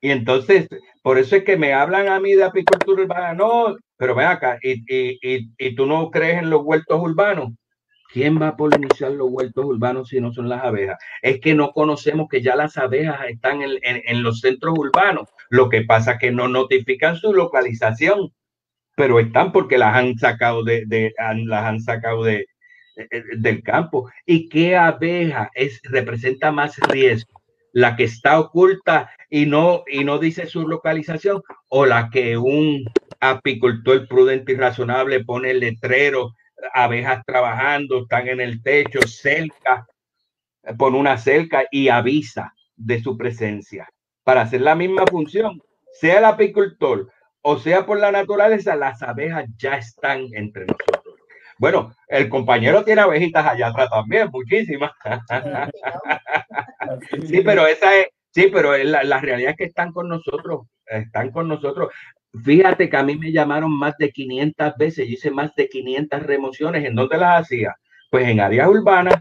Y entonces, por eso es que me hablan a mí de apicultura urbana, no, pero ven acá, y, y, y, y tú no crees en los huertos urbanos. ¿Quién va a polinizar los huertos urbanos si no son las abejas? Es que no conocemos que ya las abejas están en, en, los centros urbanos. Lo que pasa es que no notifican su localización, pero están porque las han sacado de, de las han sacado de, de, del campo. ¿Y qué abeja es, representa más riesgo? la que está oculta y no, y no dice su localización, o la que un apicultor prudente y razonable pone el letrero, abejas trabajando, están en el techo, cerca, pone una cerca y avisa de su presencia para hacer la misma función, sea el apicultor o sea por la naturaleza, las abejas ya están entre nosotros. Bueno, el compañero tiene abejitas allá atrás también, muchísimas. Sí, pero esa es, sí, pero la, la, realidad es que están con nosotros, están con nosotros. Fíjate que a mí me llamaron más de 500 veces, yo hice más de 500 remociones. ¿En dónde las hacía? Pues en áreas urbanas.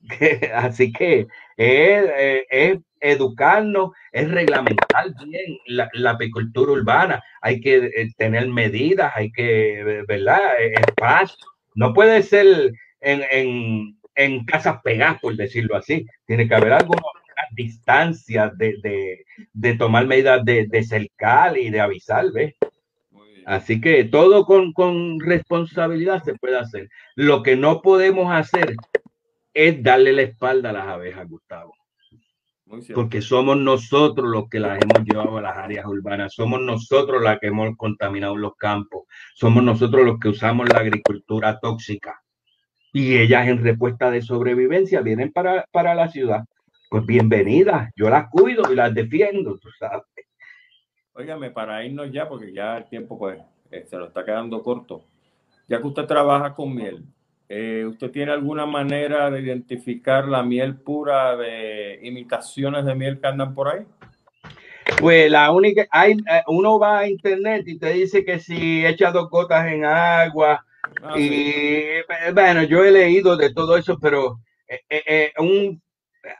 Así que es, es, educarnos, es reglamentar bien la, la, apicultura urbana. Hay que tener medidas, hay que, ¿verdad? Espacio. No puede ser en, en en casas pegadas, por decirlo así. Tiene que haber algunas distancias de, de, de, tomar medidas de, de cercar y de avisar, ¿ves? Así que todo con, con, responsabilidad se puede hacer. Lo que no podemos hacer es darle la espalda a las abejas, Gustavo. Porque somos nosotros los que las hemos llevado a las áreas urbanas, somos nosotros los que hemos contaminado los campos, somos nosotros los que usamos la agricultura tóxica y ellas en respuesta de sobrevivencia vienen para, para la ciudad. Pues bienvenidas, yo las cuido y las defiendo, tú sabes. Óigame, para irnos ya, porque ya el tiempo pues eh, se nos está quedando corto. Ya que usted trabaja con miel, eh, ¿usted tiene alguna manera de identificar la miel pura de imitaciones de miel que andan por ahí? Pues la única, hay, eh, uno va a internet y te dice que si echa dos gotas en agua, Ah, y sí. bueno, yo he leído de todo eso, pero eh, eh, eh un,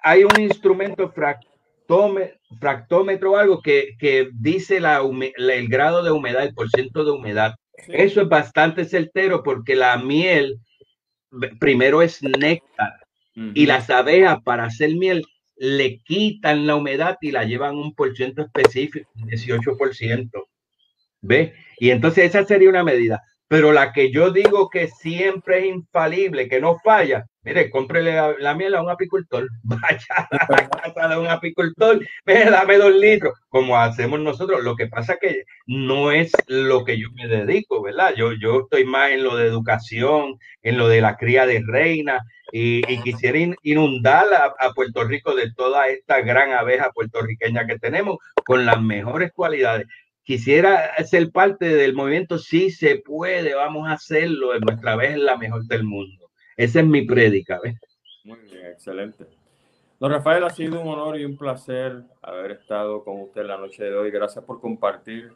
hay un instrumento fractómetro, fractómetro algo que, que dice la, la, el grado de humedad, el porcentaje de humedad. Sí. Eso es bastante certero porque la miel primero es néctar uh -huh. y las abejas para hacer miel le quitan la humedad y la llevan un por ciento específico, 18%. ¿Ve? Y entonces esa sería una medida. Pero la que yo digo que siempre es infalible, que no falla, mire, cómprele la, miel a un apicultor, vaya a la casa de un apicultor, mire, dame dos litros, como hacemos nosotros. Lo que pasa que no es lo que yo me dedico, ¿verdad? Yo, yo estoy más en lo de educación, en lo de la cría de reina, y, quisiera inundar a, Puerto Rico de toda esta gran abeja puertorriqueña que tenemos con las mejores cualidades quisiera ser parte del movimiento, sí se puede, vamos a hacerlo, en nuestra vez la mejor del mundo. Esa es mi prédica. Muy bien, excelente. Don Rafael, ha sido un honor y un placer haber estado con usted la noche de hoy. Gracias por compartir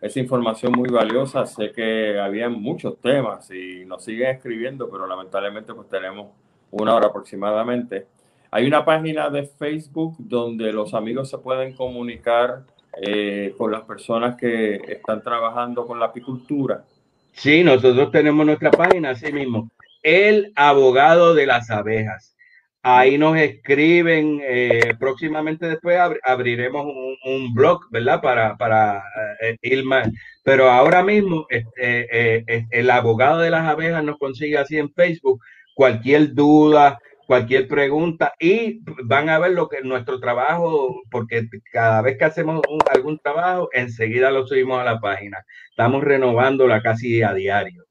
esa información muy valiosa. Sé que había muchos temas y nos siguen escribiendo, pero lamentablemente pues tenemos una hora aproximadamente. Hay una página de Facebook donde los amigos se pueden comunicar eh, con las personas que están trabajando con la apicultura. Sí, nosotros tenemos nuestra página, así mismo, El Abogado de las Abejas. Ahí nos escriben, eh, próximamente después ab abriremos un, un, blog, ¿verdad? Para, para eh, ir más. Pero ahora mismo, este, eh, el abogado de las abejas nos consigue así en Facebook. Cualquier duda, cualquier pregunta y van a ver lo que nuestro trabajo, porque cada vez que hacemos un, algún trabajo, enseguida lo subimos a la página. Estamos renovándola casi a diario.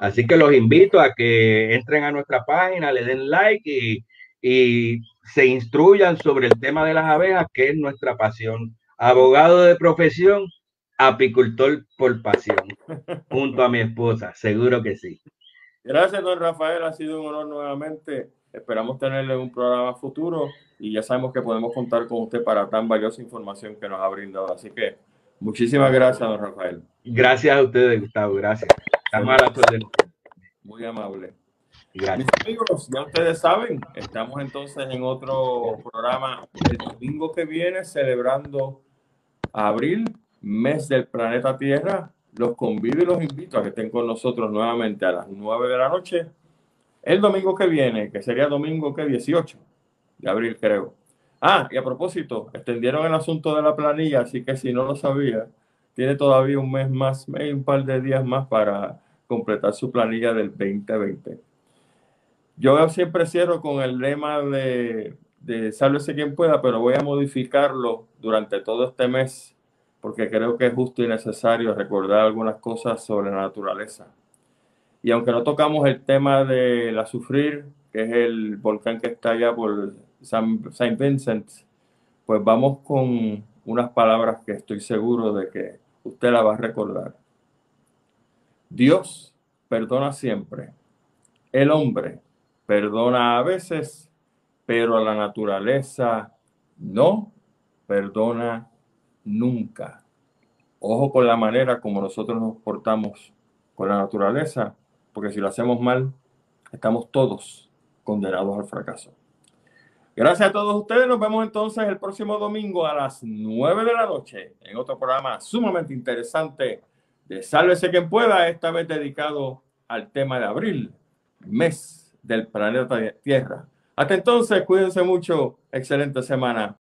Así que los invito a que entren a nuestra página, le den like y, y se instruyan sobre el tema de las abejas, que es nuestra pasión. Abogado de profesión, apicultor por pasión, junto a mi esposa, seguro que sí. Gracias, don Rafael, ha sido un honor nuevamente. Esperamos tenerle un programa futuro y ya sabemos que podemos contar con usted para tan valiosa información que nos ha brindado. Así que muchísimas gracias, don Rafael. Gracias a ustedes, Gustavo. Gracias. Muy amable. Gracias. Mis amigos, ya ustedes saben, estamos entonces en otro programa el domingo que viene celebrando abril, mes del planeta Tierra. Los convido y los invito a que estén con nosotros nuevamente a las 9 de la noche el domingo que viene, que sería domingo que 18 de abril, creo. Ah, y a propósito, extendieron el asunto de la planilla, así que si no lo sabía, tiene todavía un mes más, un par de días más para completar su planilla del 2020. Yo siempre cierro con el lema de, de sálvese quien pueda, pero voy a modificarlo durante todo este mes porque creo que es justo y necesario recordar algunas cosas sobre la naturaleza. Y aunque no tocamos el tema de la Sufrir, que es el volcán que está allá por Saint Vincent, pues vamos con unas palabras que estoy seguro de que usted la va a recordar. Dios perdona siempre. El hombre perdona a veces, pero a la naturaleza no perdona nunca. Ojo con la manera como nosotros nos portamos con la naturaleza, porque si lo hacemos mal, estamos todos condenados al fracaso. Gracias a todos ustedes. Nos vemos entonces el próximo domingo a las 9 de la noche en otro programa sumamente interesante de Sálvese quien pueda, esta vez dedicado al tema de abril, mes del planeta Tierra. Hasta entonces, cuídense mucho. Excelente semana.